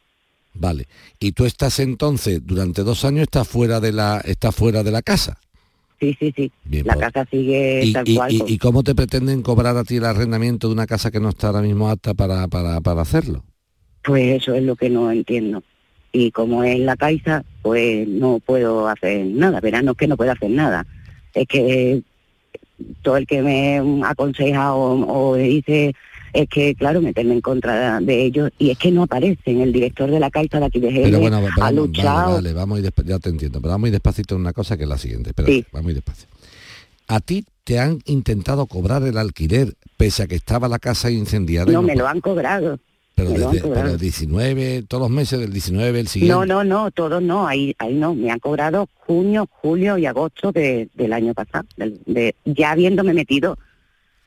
Vale. Y tú estás entonces, durante dos años, estás fuera de la, estás fuera de la casa. Sí, sí, sí. Bien, la pues. casa sigue ¿Y, tal y- cual. y- pues. y cómo te pretenden cobrar a ti el arrendamiento de una casa que no está ahora mismo apta para, para, para hacerlo? Pues eso es lo que no entiendo. Y como es la Caixa, pues no puedo hacer nada. Verán, no es que no puedo hacer nada. Es que todo el que me aconseja o, o dice es que, claro, meterme en contra de ellos. Y es que no aparecen. El director de la Caixa de aquí de Pero Jerez bueno, pero ha vamos, vale, luchado. vale, vamos ir despa- ya te entiendo, pero vamos ir despacito en una cosa que es la siguiente. Espérate, vamos a ir despacio. A ti te han intentado cobrar el alquiler pese a que estaba la casa incendiada. No, me lo han cobrado. pero desde pero el 19, todos los meses del 19, el siguiente. No, no, no, todos no, ahí, ahí no, me han cobrado junio, julio y agosto de- del año pasado, de, ya habiéndome metido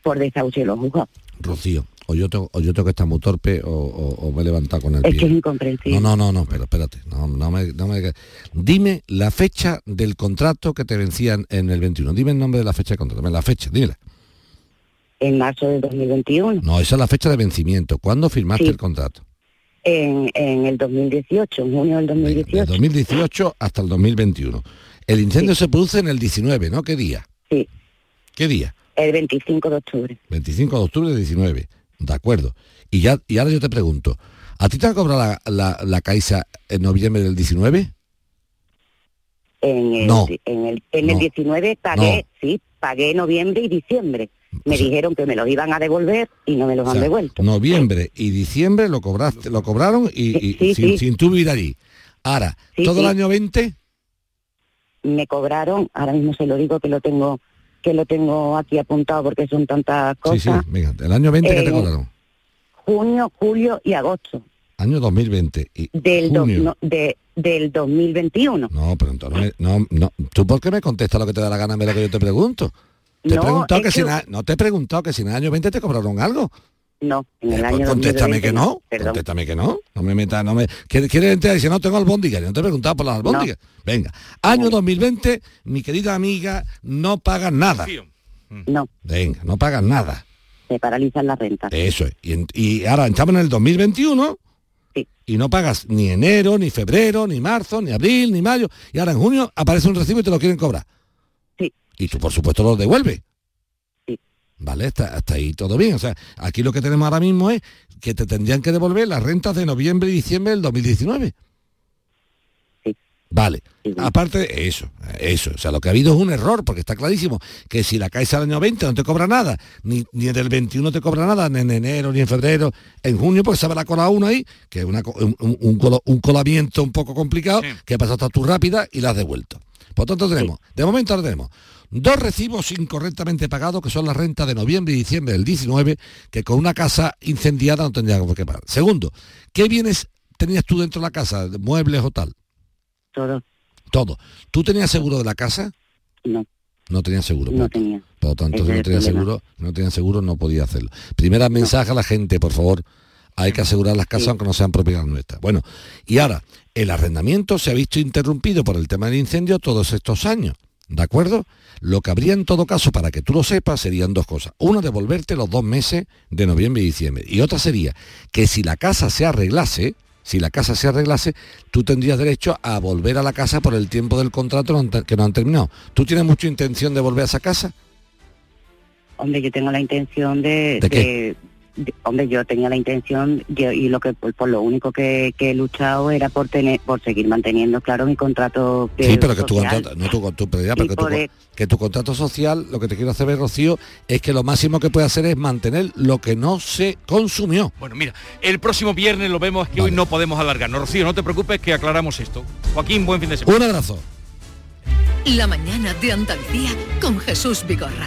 por desahucio en los juzgados. Rocío, o yo tengo, o yo tengo que estar muy torpe o, o- o me he levantado con el Es pie. que es incomprensible. No, no, no, no, pero espérate, no, no me, no me- Dime la fecha del contrato que te vencían en el 21. Dime el nombre de la fecha de contrato. La fecha, dímela. En marzo de 2021, No, esa es la fecha de vencimiento. ¿Cuándo firmaste Sí. el contrato? en, en el 2018, en junio del De 2018. 2018 hasta el 2021. El incendio se produce en el 19, ¿no? ¿Qué día? Sí. ¿Qué día? El 25 de octubre. 25 de octubre del 19. De acuerdo. Y ya y ahora yo te pregunto, ¿a ti te ha cobrado la, la, la Caixa en noviembre del 19? En el, No. en el, en el No. 19 pagué, sí, pagué noviembre y diciembre. Me dijeron que me los iban a devolver y no me los O han devuelto. Noviembre y diciembre lo cobraste, lo cobraron y, y- Sí, sin, sí. sin tú vivir allí. Ahora, todo el año 20, me cobraron, ahora mismo se lo digo que lo tengo que lo tengo aquí apuntado porque son tantas sí, sí, cosas. venga, el año 20 que te Eh, cobraron. Junio, julio y agosto Año 2020 y del do- junio. no, de, del 2021. No, pero entonces no, no, ¿tú por qué me contestas lo que te da la gana de lo que yo te pregunto? Te he No, preguntado que, si no te he preguntado que si en el año 20 te cobraron algo. No, en el Eh, pues año contéstame 2020 que no, Perdón. contéstame que no. No me metas, no me. ¿Quieres, quieres entrar y si no tengo albóndigas? Yo no te he preguntado por las albóndigas. Venga, año 2020, mi querida amiga, no pagas nada. No, Venga, no pagas nada. se paralizan las rentas. Eso es. Y, en- y ahora entramos en el 2021 y no pagas ni enero, ni febrero, ni marzo, ni abril, ni mayo. Y ahora en junio aparece un recibo y te lo quieren cobrar. Sí. Y tú, por supuesto, lo devuelves. Vale, hasta, hasta ahí todo bien. O sea, aquí lo que tenemos ahora mismo es que te tendrían que devolver las rentas de noviembre y diciembre del 2019. Vale. Aparte de eso, eso. O sea, lo que ha habido es un error, porque está clarísimo que si la Caixa del año 20 no te cobra nada, ni, ni del 21 te cobra nada, ni en enero, ni en febrero, en junio, pues se va la cola uno ahí, que es una un, colo- un colamiento un poco complicado, que ha pasado tú rápida y la has devuelto. Por tanto tenemos, de momento ahora tenemos dos recibos incorrectamente pagados, que son las rentas de noviembre y diciembre del 19, que con una casa incendiada no tendría por qué pagar. Segundo, ¿qué bienes tenías tú dentro de la casa? ¿Muebles o tal? Todo. Todo. ¿Tú tenías seguro de la casa? No. No tenías seguro. No tenía. Por lo tanto, si no problema. seguro, no tenías seguro, no podía hacerlo. Primera mensaje a la gente, por favor. Hay que asegurar las casas aunque no sean propiedad nuestra. Bueno, y ahora, el arrendamiento se ha visto interrumpido por el tema del incendio todos estos años. ¿De acuerdo? Lo que habría en todo caso, para que tú lo sepas, serían dos cosas. Una, devolverte los dos meses de noviembre y diciembre. Y otra sería que si la casa se arreglase, si la casa se arreglase, tú tendrías derecho a volver a la casa por el tiempo del contrato que no han terminado. ¿Tú tienes mucha intención de volver a esa casa? Hombre, yo tengo la intención de... De- de- hombre, yo tenía la intención yo- y lo que por, por lo único que, que he luchado era por tener por seguir manteniendo claro mi contrato Sí, pero que tu contrato, no tu, tu- pero ya, pero Y que, tu, que tu contrato social, lo que te quiero hacer ver, Rocío, es que lo máximo que puede hacer es mantener lo que no se consumió. Bueno, mira, el próximo viernes lo vemos, es que hoy no podemos alargarnos. Rocío, no te preocupes que aclaramos esto. Joaquín, buen fin de semana. Un abrazo. La mañana de Andalucía con Jesús Vigorra.